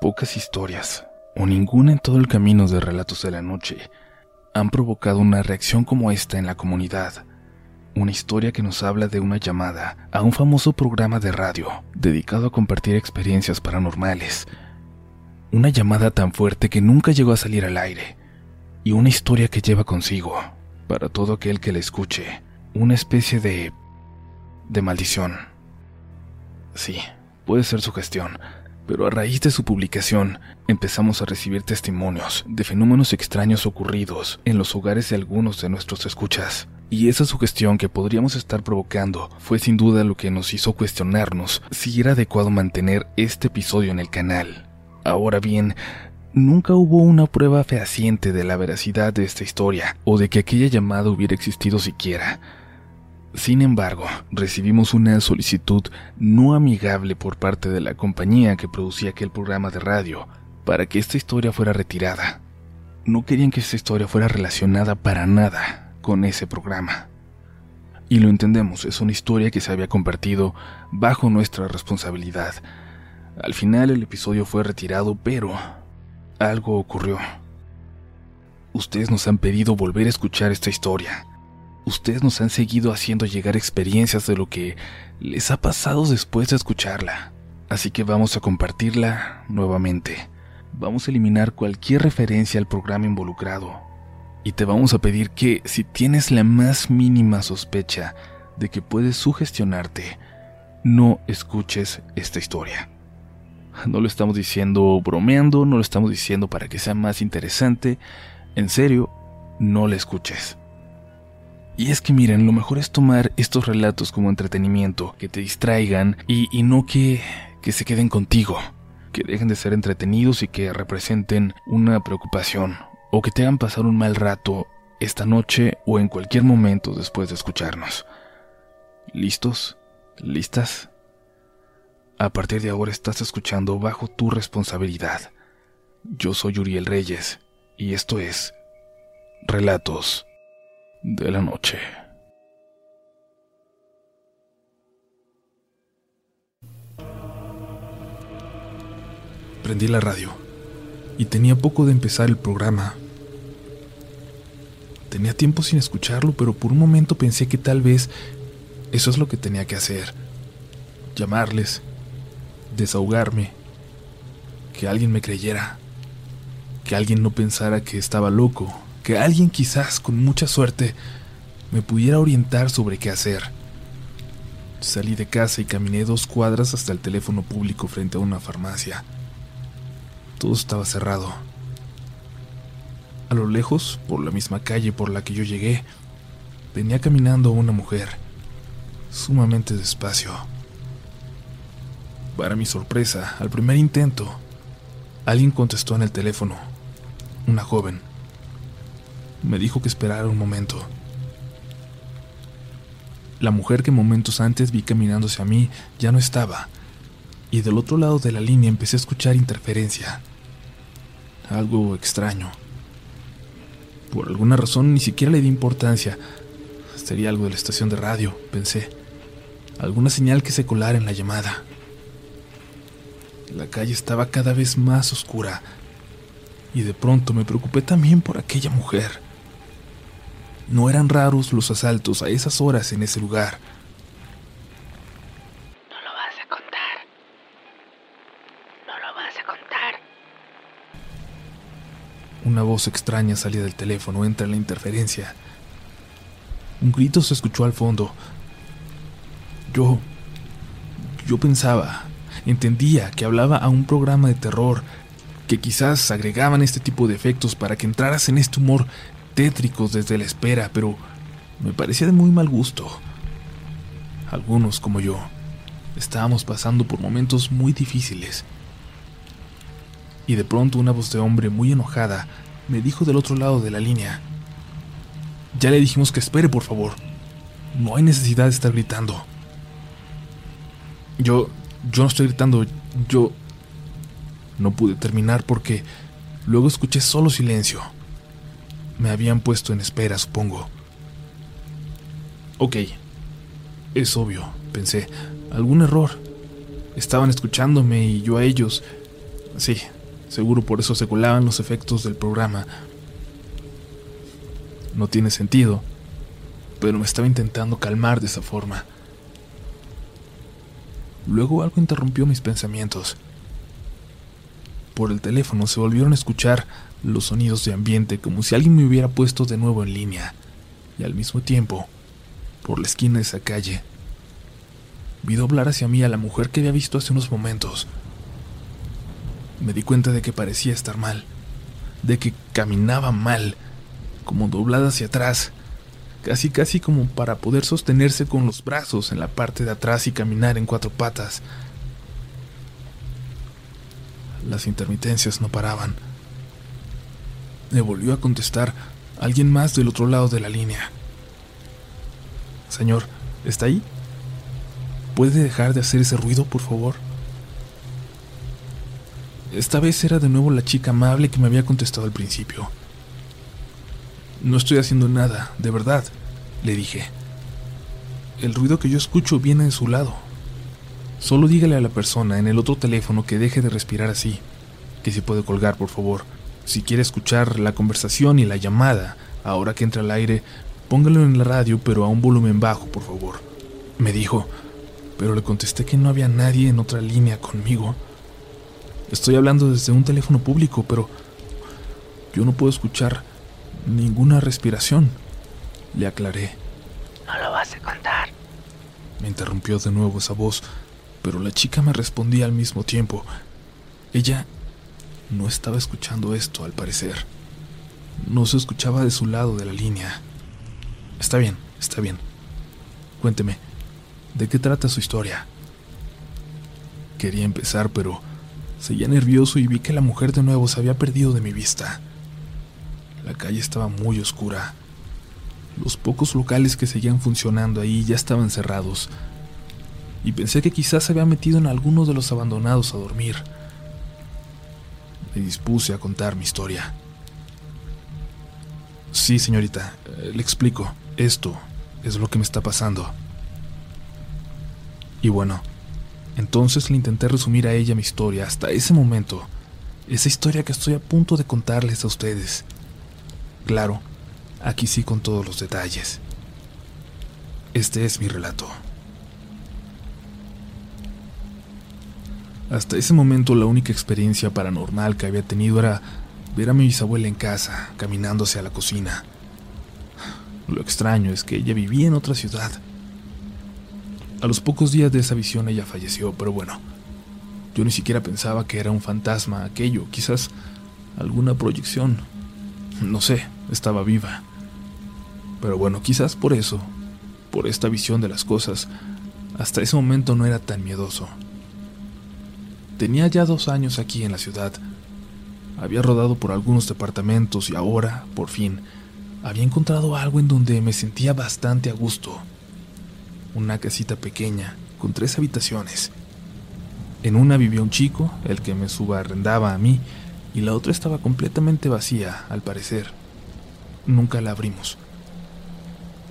Pocas historias, o ninguna en todo el camino de Relatos de la Noche, han provocado una reacción como esta en la comunidad. Una historia que nos habla de una llamada a un famoso programa de radio dedicado a compartir experiencias paranormales. Una llamada tan fuerte que nunca llegó a salir al aire. Y una historia que lleva consigo, para todo aquel que la escuche, una especie de... de maldición. Sí, puede ser su gestión pero a raíz de su publicación empezamos a recibir testimonios de fenómenos extraños ocurridos en los hogares de algunos de nuestros escuchas. Y esa sugestión que podríamos estar provocando fue sin duda lo que nos hizo cuestionarnos si era adecuado mantener este episodio en el canal. Ahora bien, nunca hubo una prueba fehaciente de la veracidad de esta historia o de que aquella llamada hubiera existido siquiera. Sin embargo, recibimos una solicitud no amigable por parte de la compañía que producía aquel programa de radio para que esta historia fuera retirada. No querían que esta historia fuera relacionada para nada con ese programa. Y lo entendemos, es una historia que se había compartido bajo nuestra responsabilidad. Al final el episodio fue retirado, pero algo ocurrió. Ustedes nos han pedido volver a escuchar esta historia ustedes nos han seguido haciendo llegar experiencias de lo que les ha pasado después de escucharla. Así que vamos a compartirla nuevamente. Vamos a eliminar cualquier referencia al programa involucrado. Y te vamos a pedir que si tienes la más mínima sospecha de que puedes sugestionarte, no escuches esta historia. No lo estamos diciendo bromeando, no lo estamos diciendo para que sea más interesante. En serio, no la escuches. Y es que miren, lo mejor es tomar estos relatos como entretenimiento, que te distraigan y, no que, que se queden contigo, que dejen de ser entretenidos y que representen una preocupación, o que te hagan pasar un mal rato esta noche o en cualquier momento después de escucharnos. ¿Listos? ¿Listas? A partir de ahora estás escuchando bajo tu responsabilidad. Yo soy Uriel Reyes y esto es Relatos de la noche. Prendí la radio y tenía poco de empezar el programa. Tenía tiempo sin escucharlo, pero por un momento pensé que tal vez eso es lo que tenía que hacer. Llamarles, desahogarme, que alguien me creyera, que alguien no pensara que estaba loco que alguien quizás con mucha suerte me pudiera orientar sobre qué hacer. Salí de casa y caminé dos cuadras hasta el teléfono público frente a una farmacia. Todo estaba cerrado. A lo lejos, por la misma calle por la que yo llegué, venía caminando una mujer, sumamente despacio. Para mi sorpresa, al primer intento, alguien contestó en el teléfono, una joven. Me dijo que esperara un momento. La mujer que momentos antes vi caminando hacia mí ya no estaba, y del otro lado de la línea empecé a escuchar interferencia. Algo extraño. Por alguna razón ni siquiera le di importancia. Sería algo de la estación de radio, pensé. Alguna señal que se colara en la llamada. La calle estaba cada vez más oscura, y de pronto me preocupé también por aquella mujer. No eran raros los asaltos a esas horas en ese lugar. No lo vas a contar. No lo vas a contar. Una voz extraña salía del teléfono, entra en la interferencia. Un grito se escuchó al fondo. Yo... Yo pensaba, entendía que hablaba a un programa de terror, que quizás agregaban este tipo de efectos para que entraras en este humor desde la espera, pero me parecía de muy mal gusto. Algunos, como yo, estábamos pasando por momentos muy difíciles. Y de pronto una voz de hombre muy enojada me dijo del otro lado de la línea, ya le dijimos que espere, por favor. No hay necesidad de estar gritando. Yo, yo no estoy gritando, yo... No pude terminar porque luego escuché solo silencio. Me habían puesto en espera, supongo. Ok, es obvio, pensé. Algún error. Estaban escuchándome y yo a ellos. Sí, seguro por eso se colaban los efectos del programa. No tiene sentido, pero me estaba intentando calmar de esa forma. Luego algo interrumpió mis pensamientos. Por el teléfono se volvieron a escuchar los sonidos de ambiente como si alguien me hubiera puesto de nuevo en línea. Y al mismo tiempo, por la esquina de esa calle, vi doblar hacia mí a la mujer que había visto hace unos momentos. Me di cuenta de que parecía estar mal, de que caminaba mal, como doblada hacia atrás, casi casi como para poder sostenerse con los brazos en la parte de atrás y caminar en cuatro patas. Las intermitencias no paraban. Me volvió a contestar alguien más del otro lado de la línea. Señor, ¿está ahí? ¿Puede dejar de hacer ese ruido, por favor? Esta vez era de nuevo la chica amable que me había contestado al principio. No estoy haciendo nada, de verdad, le dije. El ruido que yo escucho viene de su lado. Solo dígale a la persona en el otro teléfono que deje de respirar así, que si puede colgar, por favor. Si quiere escuchar la conversación y la llamada, ahora que entra al aire, póngalo en la radio, pero a un volumen bajo, por favor. Me dijo, pero le contesté que no había nadie en otra línea conmigo. Estoy hablando desde un teléfono público, pero yo no puedo escuchar ninguna respiración. Le aclaré. No lo vas a contar. Me interrumpió de nuevo esa voz, pero la chica me respondía al mismo tiempo. Ella no estaba escuchando esto, al parecer. No se escuchaba de su lado de la línea. Está bien, está bien. Cuénteme, ¿de qué trata su historia? Quería empezar, pero seguía nervioso y vi que la mujer de nuevo se había perdido de mi vista. La calle estaba muy oscura. Los pocos locales que seguían funcionando ahí ya estaban cerrados. Y pensé que quizás se había metido en alguno de los abandonados a dormir. Me dispuse a contar mi historia. Sí, señorita, eh, le explico. Esto es lo que me está pasando. Y bueno, entonces le intenté resumir a ella mi historia hasta ese momento. Esa historia que estoy a punto de contarles a ustedes. Claro, aquí sí con todos los detalles. Este es mi relato. Hasta ese momento la única experiencia paranormal que había tenido era ver a mi bisabuela en casa, caminando hacia la cocina. Lo extraño es que ella vivía en otra ciudad. A los pocos días de esa visión ella falleció, pero bueno, yo ni siquiera pensaba que era un fantasma aquello, quizás alguna proyección. No sé, estaba viva. Pero bueno, quizás por eso, por esta visión de las cosas, hasta ese momento no era tan miedoso. Tenía ya dos años aquí en la ciudad. Había rodado por algunos departamentos y ahora, por fin, había encontrado algo en donde me sentía bastante a gusto. Una casita pequeña, con tres habitaciones. En una vivía un chico, el que me subarrendaba a mí, y la otra estaba completamente vacía, al parecer. Nunca la abrimos.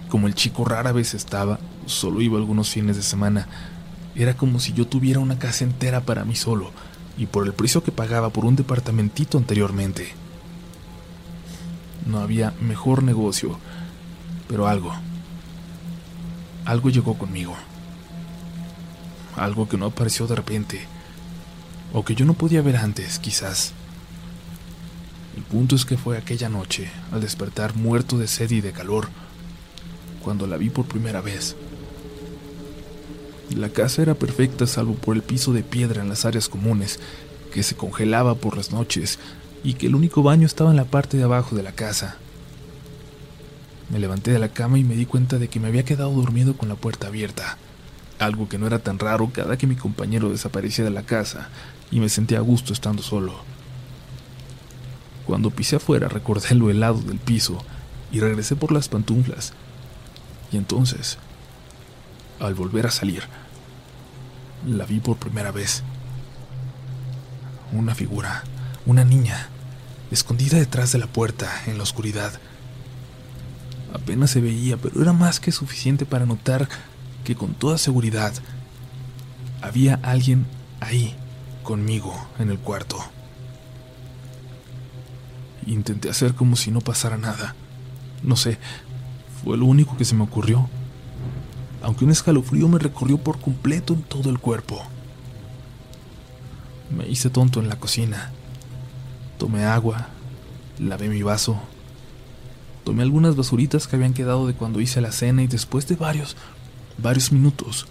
Como el chico rara vez estaba, solo iba algunos fines de semana, era como si yo tuviera una casa entera para mí solo, y por el precio que pagaba por un departamentito anteriormente. No había mejor negocio, pero algo, algo llegó conmigo. Algo que no apareció de repente, o que yo no podía ver antes, quizás. El punto es que fue aquella noche, al despertar muerto de sed y de calor, cuando la vi por primera vez. La casa era perfecta salvo por el piso de piedra en las áreas comunes, que se congelaba por las noches, y que el único baño estaba en la parte de abajo de la casa. Me levanté de la cama y me di cuenta de que me había quedado dormido con la puerta abierta, algo que no era tan raro cada que mi compañero desaparecía de la casa, y me sentía a gusto estando solo. Cuando pisé afuera recordé lo helado del piso y regresé por las pantuflas. Y entonces, al volver a salir, la vi por primera vez. Una figura, una niña, escondida detrás de la puerta en la oscuridad. Apenas se veía, pero era más que suficiente para notar que con toda seguridad había alguien ahí, conmigo en el cuarto. Intenté hacer como si no pasara nada. No sé, fue lo único que se me ocurrió. Aunque un escalofrío me recorrió por completo en todo el cuerpo. Me hice tonto en la cocina. Tomé agua, lavé mi vaso, tomé algunas basuritas que habían quedado de cuando hice la cena y después de varios, varios minutos,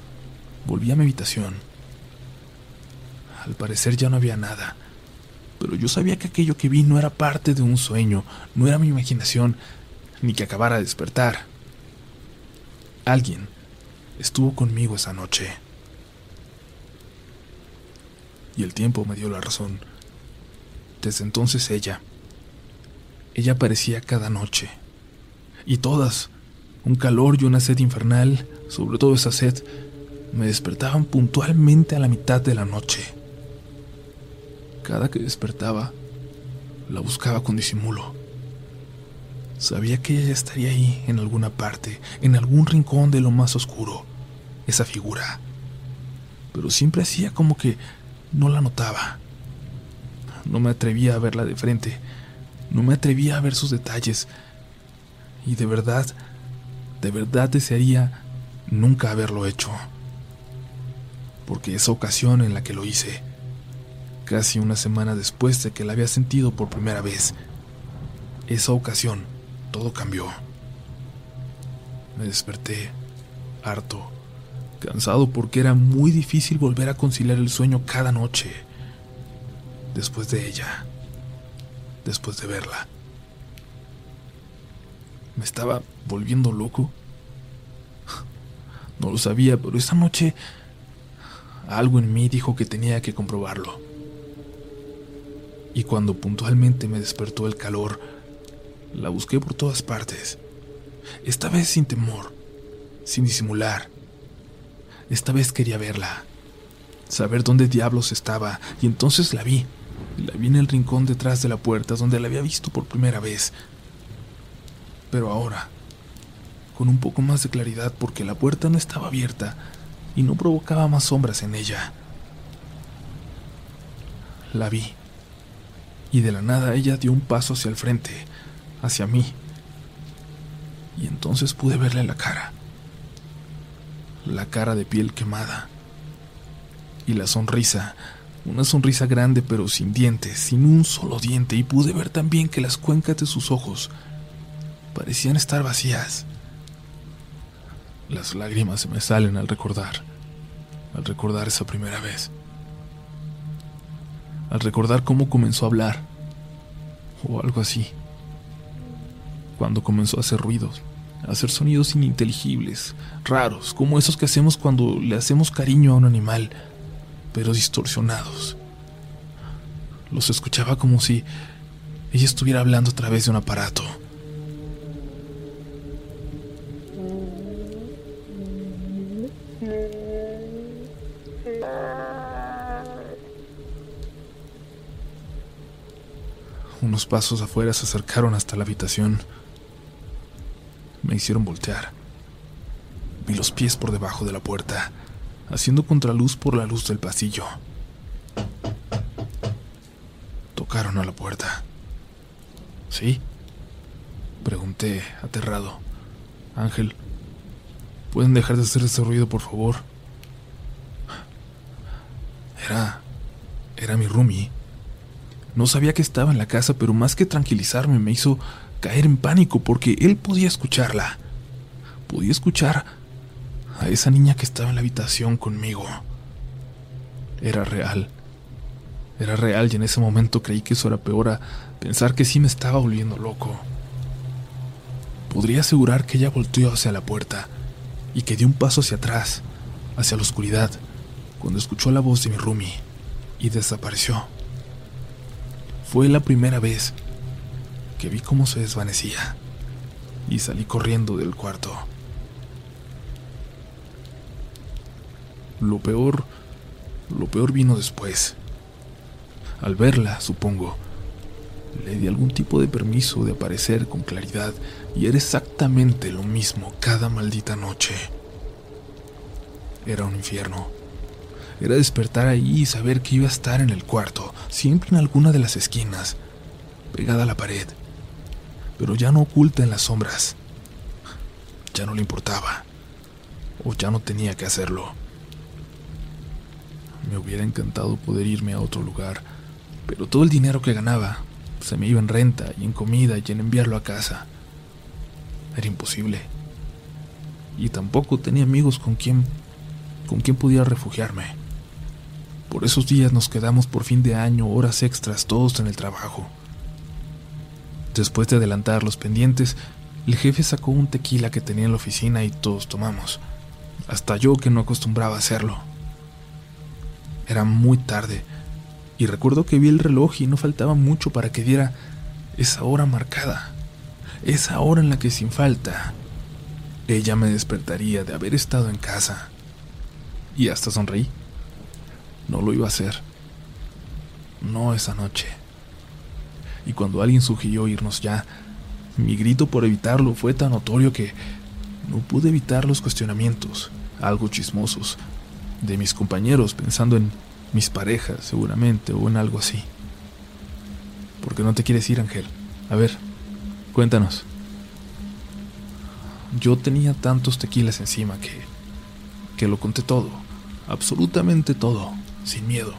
volví a mi habitación. Al parecer ya no había nada, pero yo sabía que aquello que vi no era parte de un sueño, no era mi imaginación, ni que acabara de despertar. Alguien estuvo conmigo esa noche. Y el tiempo me dio la razón. Desde entonces ella, ella aparecía cada noche. Y todas, un calor y una sed infernal, sobre todo esa sed, me despertaban puntualmente a la mitad de la noche. Cada que despertaba, la buscaba con disimulo. Sabía que ella estaría ahí, en alguna parte, en algún rincón de lo más oscuro, esa figura. Pero siempre hacía como que no la notaba. No me atrevía a verla de frente, no me atrevía a ver sus detalles. Y de verdad, de verdad desearía nunca haberlo hecho. Porque esa ocasión en la que lo hice, casi una semana después de que la había sentido por primera vez, esa ocasión todo cambió. Me desperté, harto, cansado porque era muy difícil volver a conciliar el sueño cada noche, después de ella, después de verla. ¿Me estaba volviendo loco? No lo sabía, pero esa noche algo en mí dijo que tenía que comprobarlo. Y cuando puntualmente me despertó el calor, la busqué por todas partes. Esta vez sin temor, sin disimular. Esta vez quería verla, saber dónde diablos estaba, y entonces la vi. La vi en el rincón detrás de la puerta donde la había visto por primera vez. Pero ahora, con un poco más de claridad porque la puerta no estaba abierta y no provocaba más sombras en ella. La vi, y de la nada ella dio un paso hacia el frente, hacia mí, y entonces pude verle la cara, la cara de piel quemada, y la sonrisa, una sonrisa grande pero sin dientes, sin un solo diente, y pude ver también que las cuencas de sus ojos parecían estar vacías. Las lágrimas se me salen al recordar, al recordar esa primera vez, al recordar cómo comenzó a hablar, o algo así cuando comenzó a hacer ruidos, hacer sonidos ininteligibles, raros, como esos que hacemos cuando le hacemos cariño a un animal, pero distorsionados. Los escuchaba como si ella estuviera hablando a través de un aparato. Unos pasos afuera se acercaron hasta la habitación me hicieron voltear. Vi los pies por debajo de la puerta, haciendo contraluz por la luz del pasillo. Tocaron a la puerta. ¿Sí? Pregunté, aterrado. Ángel, ¿pueden dejar de hacer ese ruido, por favor? Era... era mi roomie. No sabía que estaba en la casa, pero más que tranquilizarme me hizo caer en pánico porque él podía escucharla. Podía escuchar a esa niña que estaba en la habitación conmigo. Era real. Era real y en ese momento creí que eso era peor a pensar que sí me estaba volviendo loco. Podría asegurar que ella volteó hacia la puerta y que dio un paso hacia atrás, hacia la oscuridad, cuando escuchó la voz de mi roomie y desapareció. Fue la primera vez que vi cómo se desvanecía y salí corriendo del cuarto. Lo peor, lo peor vino después. Al verla, supongo, le di algún tipo de permiso de aparecer con claridad y era exactamente lo mismo cada maldita noche. Era un infierno. era despertar ahí y saber que iba a estar en el cuarto, siempre en alguna de las esquinas, pegada a la pared, pero ya no oculta en las sombras. Ya no le importaba, o ya no tenía que hacerlo. Me hubiera encantado poder irme a otro lugar, pero todo el dinero que ganaba se me iba en renta y en comida y en enviarlo a casa. Era imposible. Y tampoco tenía amigos con quien con quien pudiera refugiarme. Por esos días nos quedamos por fin de año horas extras todos en el trabajo. Después de adelantar los pendientes, el jefe sacó un tequila que tenía en la oficina y todos tomamos. Hasta yo que no acostumbraba a hacerlo. Era muy tarde y recuerdo que vi el reloj y no faltaba mucho para que diera esa hora marcada, esa hora en la que sin falta ella me despertaría de haber estado en casa. Y hasta sonreí. No lo iba a hacer. No esa noche. Y cuando alguien sugirió irnos ya, mi grito por evitarlo fue tan notorio que no pude evitar los cuestionamientos, algo chismosos, de mis compañeros pensando en mis parejas seguramente o en algo así. ¿Por qué no te quieres ir, Ángel? A ver, cuéntanos. Yo tenía tantos tequilas encima que que lo conté todo, absolutamente todo, sin miedo,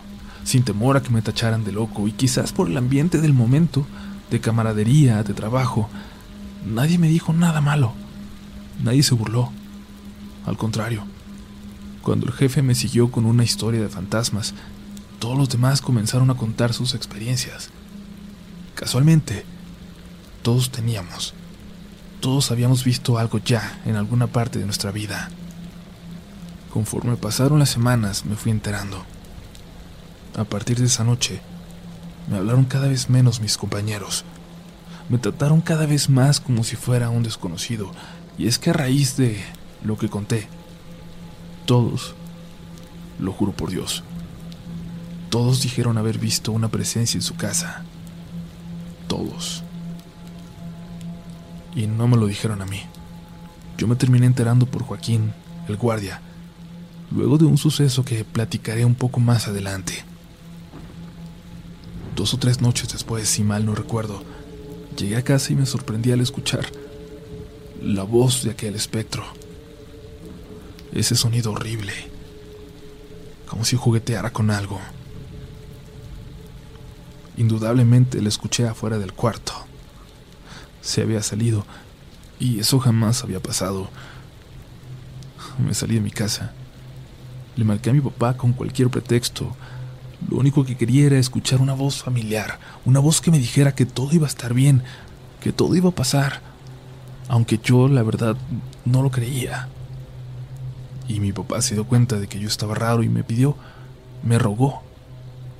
sin temor a que me tacharan de loco y quizás por el ambiente del momento, de camaradería, de trabajo, nadie me dijo nada malo, nadie se burló, al contrario. Cuando el jefe me siguió con una historia de fantasmas, todos los demás comenzaron a contar sus experiencias. Casualmente, todos teníamos, todos habíamos visto algo ya en alguna parte de nuestra vida. Conforme pasaron las semanas, me fui enterando. A partir de esa noche, me hablaron cada vez menos mis compañeros. Me trataron cada vez más como si fuera un desconocido. Y es que a raíz de lo que conté, todos, lo juro por Dios, todos dijeron haber visto una presencia en su casa. Todos. Y no me lo dijeron a mí. Yo me terminé enterando por Joaquín, el guardia, luego de un suceso que platicaré un poco más adelante. Dos o tres noches después, si mal no recuerdo, llegué a casa y me sorprendí al escuchar la voz de aquel espectro. Ese sonido horrible, como si jugueteara con algo. Indudablemente le escuché afuera del cuarto. Se había salido, y eso jamás había pasado. Me salí de mi casa. Le marqué a mi papá con cualquier pretexto. Lo único que quería era escuchar una voz familiar, una voz que me dijera que todo iba a estar bien, que todo iba a pasar, aunque yo, la verdad, no lo creía. Y mi papá se dio cuenta de que yo estaba raro y me pidió, me rogó,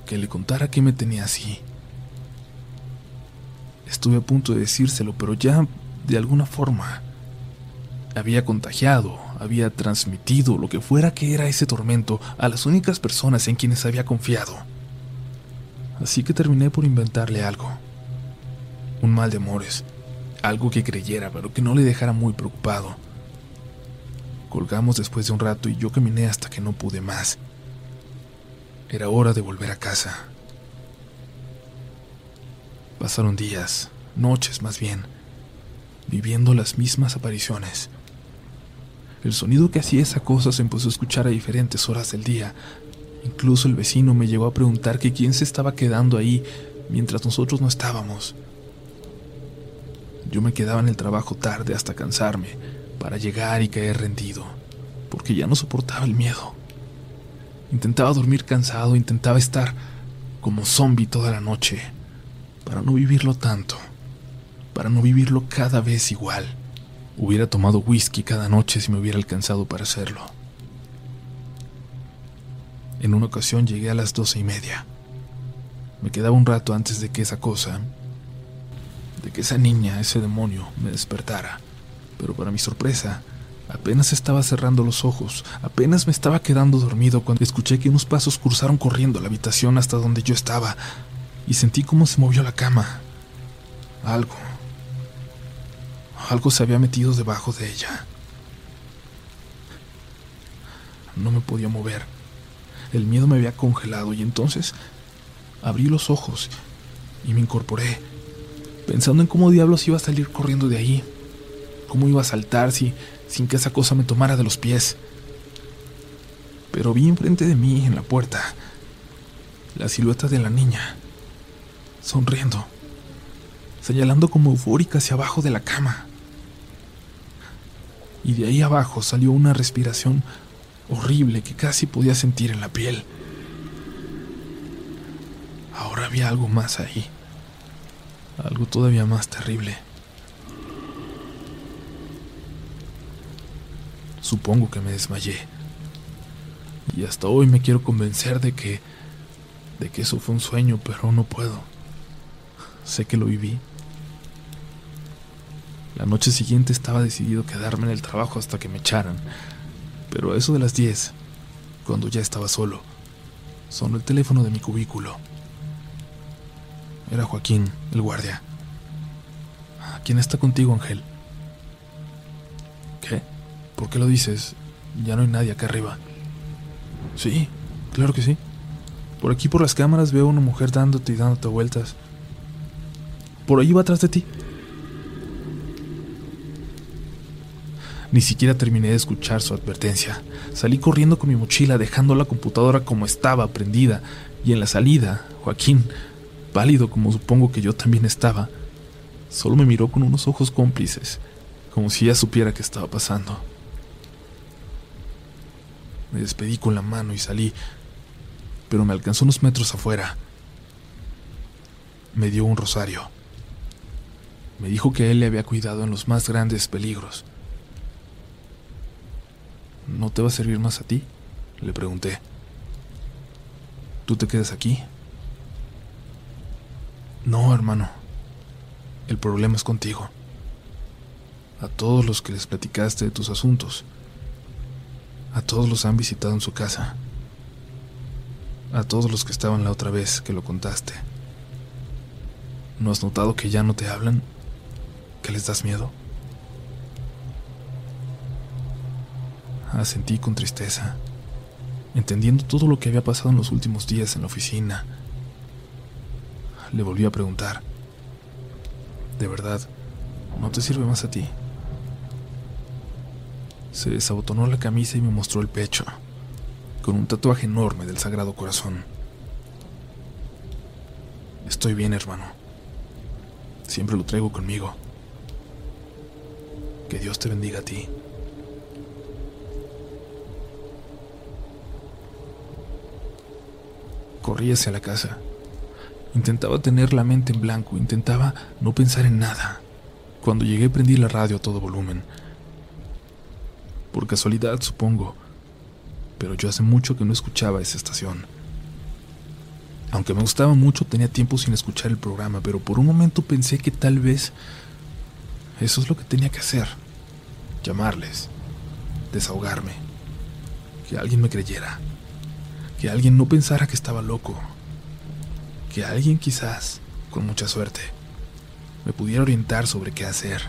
que le contara qué me tenía así. Estuve a punto de decírselo, pero ya, de alguna forma, había contagiado, había transmitido lo que fuera que era ese tormento a las únicas personas en quienes había confiado. Así que terminé por inventarle algo. Un mal de amores, algo que creyera, pero que no le dejara muy preocupado. Colgamos después de un rato y yo caminé hasta que no pude más. Era hora de volver a casa. Pasaron días, noches más bien, viviendo las mismas apariciones. El sonido que hacía esa cosa se empezó a escuchar a diferentes horas del día. Incluso el vecino me llegó a preguntar que quién se estaba quedando ahí mientras nosotros no estábamos. Yo me quedaba en el trabajo tarde hasta cansarme, para llegar y caer rendido, porque ya no soportaba el miedo. Intentaba dormir cansado, intentaba estar como zombie toda la noche, para no vivirlo tanto, para no vivirlo cada vez igual. Hubiera tomado whisky cada noche si me hubiera alcanzado para hacerlo. En una ocasión llegué a las doce y media. Me quedaba un rato antes de que esa cosa, de que esa niña, ese demonio, me despertara pero para mi sorpresa, apenas estaba cerrando los ojos, apenas me estaba quedando dormido cuando escuché que unos pasos cruzaron corriendo la habitación hasta donde yo estaba y sentí cómo se movió la cama. Algo. Algo se había metido debajo de ella. No me podía mover. El miedo me había congelado y entonces abrí los ojos y me incorporé, pensando en cómo diablos iba a salir corriendo de ahí, cómo iba a saltar si, sin que esa cosa me tomara de los pies. Pero vi enfrente de mí, en la puerta, la silueta de la niña, sonriendo, señalando como eufórica hacia abajo de la cama. Y de ahí abajo salió una respiración horrible que casi podía sentir en la piel. Ahora había algo más ahí, algo todavía más terrible. Supongo que me desmayé. Y hasta hoy me quiero convencer de que de que eso fue un sueño, pero no puedo. Sé que lo viví. La noche siguiente estaba decidido quedarme en el trabajo hasta que me echaran, pero a eso de las 10, cuando ya estaba solo, sonó el teléfono de mi cubículo. Era Joaquín, el guardia. ¿Quién está contigo, Ángel? ¿Qué? ¿Por qué lo dices? Ya no hay nadie acá arriba. Sí, claro que sí. Por aquí por las cámaras veo a una mujer dándote y dándote vueltas. Por ahí va atrás de ti. Ni siquiera terminé de escuchar su advertencia. Salí corriendo con mi mochila, dejando la computadora como estaba, prendida, y en la salida, Joaquín, pálido como supongo que yo también estaba, solo me miró con unos ojos cómplices, como si ya supiera qué estaba pasando. Me despedí con la mano y salí, pero me alcanzó unos metros afuera. Me dio un rosario. Me dijo que él le había cuidado en los más grandes peligros. ¿No te va a servir más a ti? Le pregunté. ¿Tú te quedas aquí? No, hermano. El problema es contigo. A todos los que les platicaste de tus asuntos. A todos los han visitado en su casa. A todos los que estaban la otra vez que lo contaste. ¿No has notado que ya no te hablan? ¿Que les das miedo? Asentí con tristeza, entendiendo todo lo que había pasado en los últimos días en la oficina. Le volví a preguntar, ¿de verdad no te sirve más a ti? Se desabotonó la camisa y me mostró el pecho, con un tatuaje enorme del Sagrado Corazón. Estoy bien, hermano. Siempre lo traigo conmigo. Que Dios te bendiga a ti. Corrí hacia la casa. Intentaba tener la mente en blanco, intentaba no pensar en nada. Cuando llegué prendí la radio a todo volumen. Por casualidad, supongo, pero yo hace mucho que no escuchaba esa estación. Aunque me gustaba mucho, tenía tiempo sin escuchar el programa, pero por un momento pensé que tal vez eso es lo que tenía que hacer. Llamarles, desahogarme, que alguien me creyera que alguien no pensara que estaba loco, que alguien quizás, con mucha suerte, me pudiera orientar sobre qué hacer.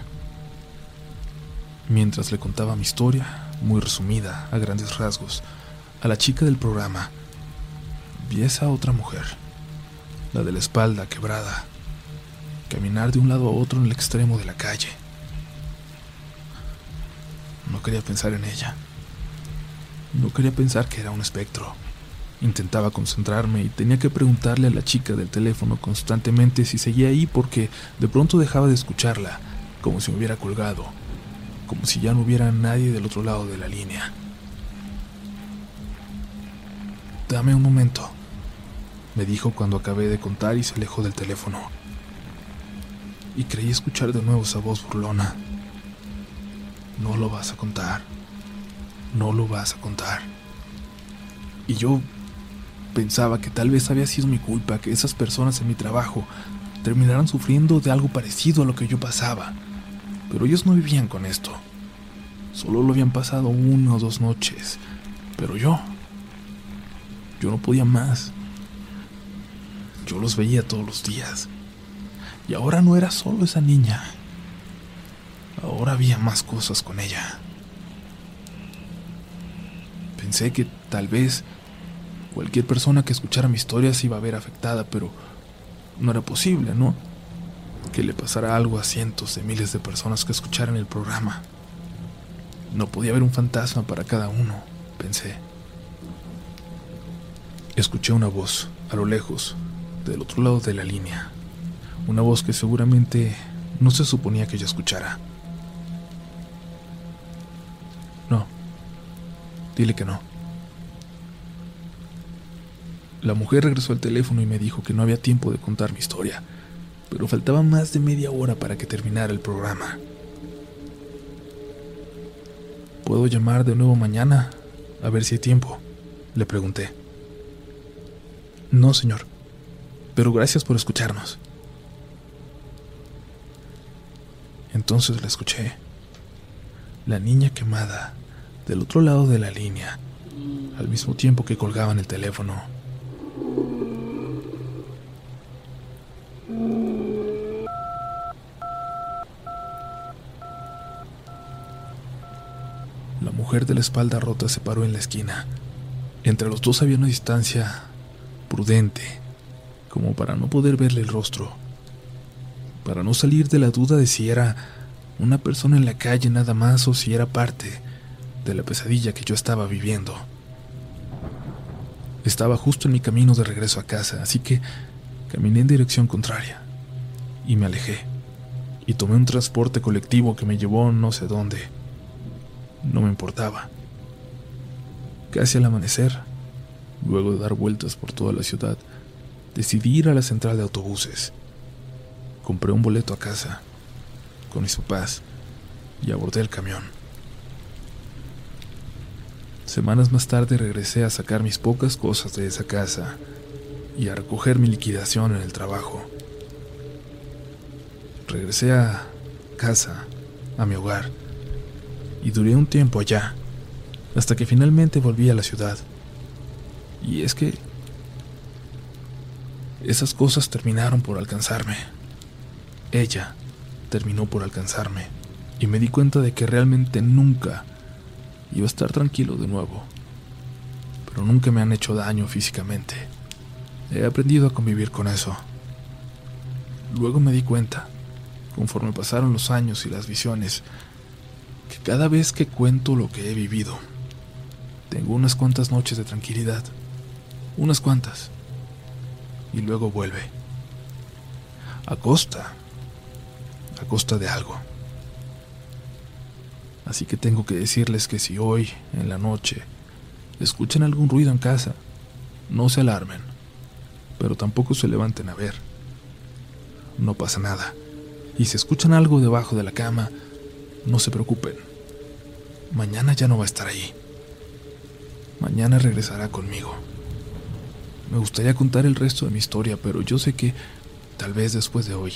Mientras le contaba mi historia, muy resumida, a grandes rasgos, a la chica del programa, vi esa otra mujer, la de la espalda quebrada, caminar de un lado a otro en el extremo de la calle. No quería pensar en ella. No quería pensar que era un espectro. Intentaba concentrarme y tenía que preguntarle a la chica del teléfono constantemente si seguía ahí porque de pronto dejaba de escucharla, como si me hubiera colgado, como si ya no hubiera nadie del otro lado de la línea. Dame un momento, me dijo cuando acabé de contar y se alejó del teléfono. Y creí escuchar de nuevo esa voz burlona. No lo vas a contar. No lo vas a contar. Y yo Pensaba que tal vez había sido mi culpa que esas personas en mi trabajo terminaran sufriendo de algo parecido a lo que yo pasaba. Pero ellos no vivían con esto. Solo lo habían pasado una o dos noches. Pero yo... Yo no podía más. Yo los veía todos los días. Y ahora no era solo esa niña. Ahora había más cosas con ella. Pensé que tal vez Cualquier persona que escuchara mi historia se iba a ver afectada, pero no era posible, ¿no? Que le pasara algo a cientos de miles de personas que escucharan el programa. No podía haber un fantasma para cada uno, pensé. Escuché una voz, a lo lejos, del otro lado de la línea. Una voz que seguramente no se suponía que yo escuchara. No. Dile que no. La mujer regresó al teléfono y me dijo que no había tiempo de contar mi historia, pero faltaba más de media hora para que terminara el programa. ¿Puedo llamar de nuevo mañana? A ver si hay tiempo, le pregunté. No, señor, pero gracias por escucharnos. Entonces la escuché. La niña quemada, del otro lado de la línea, al mismo tiempo que colgaban el teléfono. La mujer de la espalda rota se paró en la esquina. Entre los dos había una distancia prudente, como para no poder verle el rostro, para no salir de la duda de si era una persona en la calle nada más o si era parte de la pesadilla que yo estaba viviendo. Estaba justo en mi camino de regreso a casa, así que caminé en dirección contraria y me alejé y tomé un transporte colectivo que me llevó no sé dónde. No me importaba. Casi al amanecer, luego de dar vueltas por toda la ciudad, decidí ir a la central de autobuses. Compré un boleto a casa con mis papás y abordé el camión. Semanas más tarde regresé a sacar mis pocas cosas de esa casa y a recoger mi liquidación en el trabajo. Regresé a casa, a mi hogar, y duré un tiempo allá, hasta que finalmente volví a la ciudad. Y es que esas cosas terminaron por alcanzarme. Ella terminó por alcanzarme, y me di cuenta de que realmente nunca iba a estar tranquilo de nuevo. Pero nunca me han hecho daño físicamente. He aprendido a convivir con eso. Luego me di cuenta, conforme pasaron los años y las visiones, que cada vez que cuento lo que he vivido, tengo unas cuantas noches de tranquilidad. Unas cuantas. Y luego vuelve. A costa. A costa de algo. Así que tengo que decirles que si hoy, en la noche, escuchan algún ruido en casa, no se alarmen, pero tampoco se levanten a ver. No pasa nada. Y si escuchan algo debajo de la cama, no se preocupen. Mañana ya no va a estar ahí. Mañana regresará conmigo. Me gustaría contar el resto de mi historia, pero yo sé que tal vez después de hoy,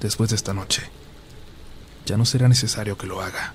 después de esta noche, ya no será necesario que lo haga.